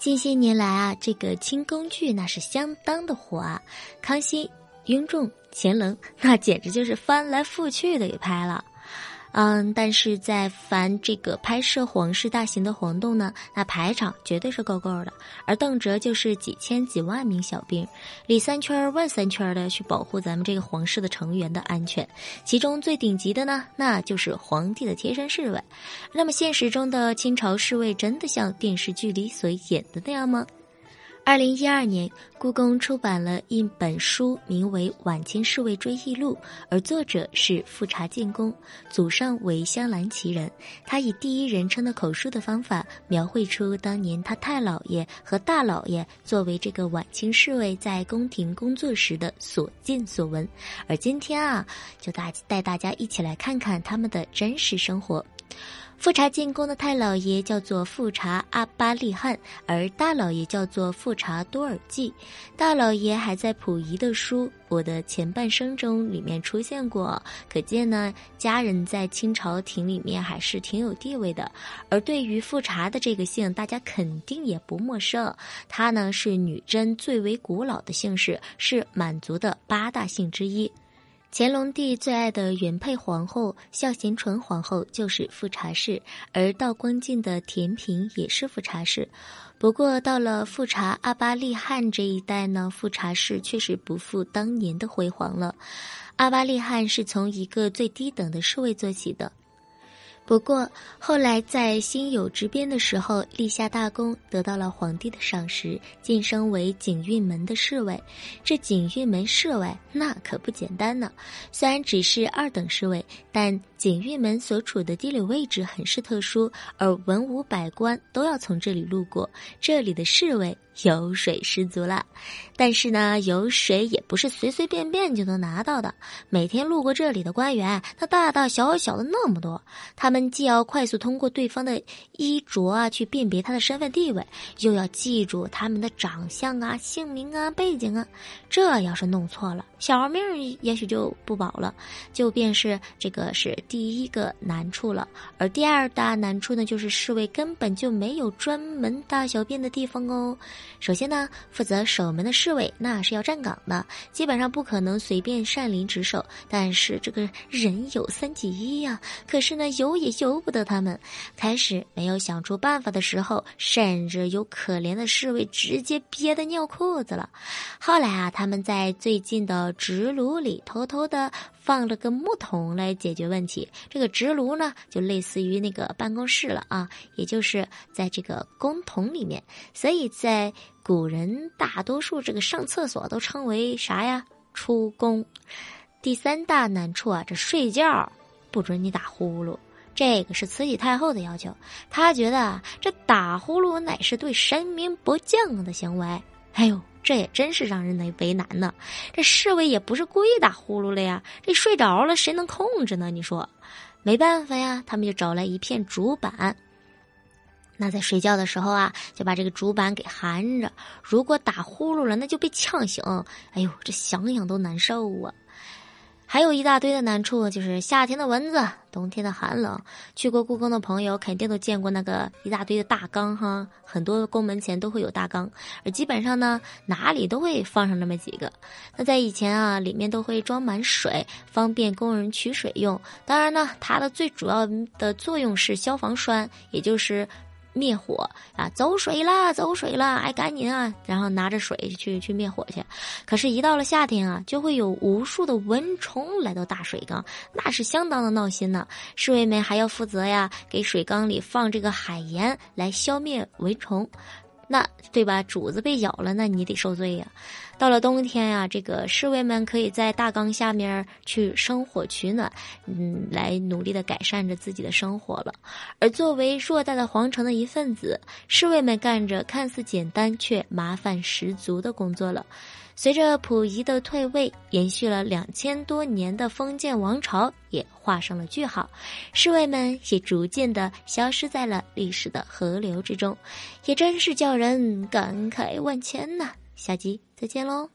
近些年来啊，这个清宫剧那是相当的火啊，康熙、雍正、乾隆，那简直就是翻来覆去的给拍了。嗯，但是在凡这个拍摄皇室大型的活动呢，那排场绝对是够够的，而邓哲就是几千几万名小兵，里三圈外三圈的去保护咱们这个皇室的成员的安全。其中最顶级的呢，那就是皇帝的贴身侍卫。那么现实中的清朝侍卫真的像电视剧里所演的那样吗？二零一二年，故宫出版了一本书，名为《晚清侍卫追忆录》，而作者是富察建功，祖上为镶蓝旗人。他以第一人称的口述的方法，描绘出当年他太老爷和大老爷作为这个晚清侍卫在宫廷工作时的所见所闻。而今天啊，就大带大家一起来看看他们的真实生活。富察进宫的太老爷叫做富察阿巴利汗，而大老爷叫做富察多尔济。大老爷还在溥仪的书《我的前半生》中里面出现过，可见呢，家人在清朝廷里面还是挺有地位的。而对于富察的这个姓，大家肯定也不陌生，他呢是女真最为古老的姓氏，是满族的八大姓之一。乾隆帝最爱的原配皇后孝贤纯皇后就是富察氏，而道光进的甜嫔也是富察氏。不过到了富察阿巴利汗这一代呢，富察氏确实不复当年的辉煌了。阿巴利汗是从一个最低等的侍卫做起的。不过后来在辛酉之变的时候立下大功，得到了皇帝的赏识，晋升为景运门的侍卫。这景运门侍卫那可不简单呢，虽然只是二等侍卫，但景运门所处的地理位置很是特殊，而文武百官都要从这里路过，这里的侍卫。油水十足了，但是呢，油水也不是随随便便就能拿到的。每天路过这里的官员，他大大小小的那么多，他们既要快速通过对方的衣着啊去辨别他的身份地位，又要记住他们的长相啊、姓名啊、背景啊。这要是弄错了，小命也许就不保了。就便是这个是第一个难处了，而第二大难处呢，就是侍卫根本就没有专门大小便的地方哦。首先呢，负责守门的侍卫那是要站岗的，基本上不可能随便擅离职守。但是这个人有三急一呀，可是呢，由也由不得他们。开始没有想出办法的时候，甚至有可怜的侍卫直接憋得尿裤子了。后来啊，他们在最近的直炉里偷偷的放了个木桶来解决问题。这个直炉呢，就类似于那个办公室了啊，也就是在这个公桶里面，所以在。古人大多数这个上厕所都称为啥呀？出宫。第三大难处啊，这睡觉不准你打呼噜，这个是慈禧太后的要求。她觉得这打呼噜乃是对神明不敬的行为。哎呦，这也真是让人为为难呢。这侍卫也不是故意打呼噜了呀，这睡着了谁能控制呢？你说，没办法呀，他们就找来一片竹板。那在睡觉的时候啊，就把这个竹板给含着。如果打呼噜了，那就被呛醒。哎呦，这想想都难受啊！还有一大堆的难处，就是夏天的蚊子，冬天的寒冷。去过故宫的朋友肯定都见过那个一大堆的大缸哈，很多宫门前都会有大缸，而基本上呢，哪里都会放上那么几个。那在以前啊，里面都会装满水，方便工人取水用。当然呢，它的最主要的作用是消防栓，也就是。灭火啊，走水了，走水了，哎，赶紧啊！然后拿着水去去灭火去。可是，一到了夏天啊，就会有无数的蚊虫来到大水缸，那是相当的闹心呢。侍卫们还要负责呀，给水缸里放这个海盐来消灭蚊虫。那对吧？主子被咬了，那你得受罪呀。到了冬天呀，这个侍卫们可以在大缸下面去生火取暖，嗯，来努力的改善着自己的生活了。而作为偌大的皇城的一份子，侍卫们干着看似简单却麻烦十足的工作了。随着溥仪的退位，延续了两千多年的封建王朝也画上了句号，侍卫们也逐渐的消失在了历史的河流之中，也真是叫人感慨万千呐。下集再见喽。